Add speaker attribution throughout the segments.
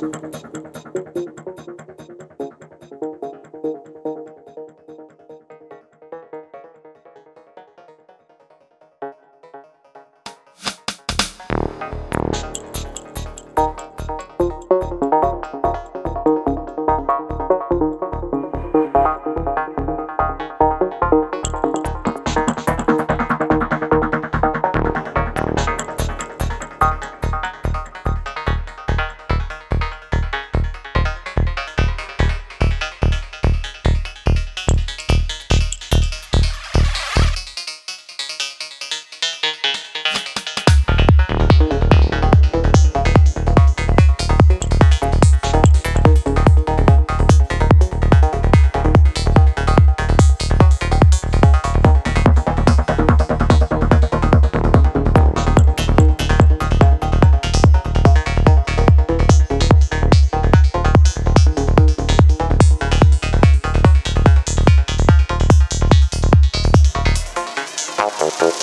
Speaker 1: you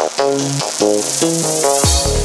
Speaker 1: Thank you.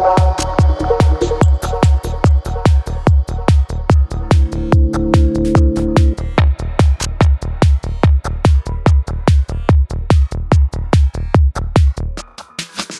Speaker 1: goodbye.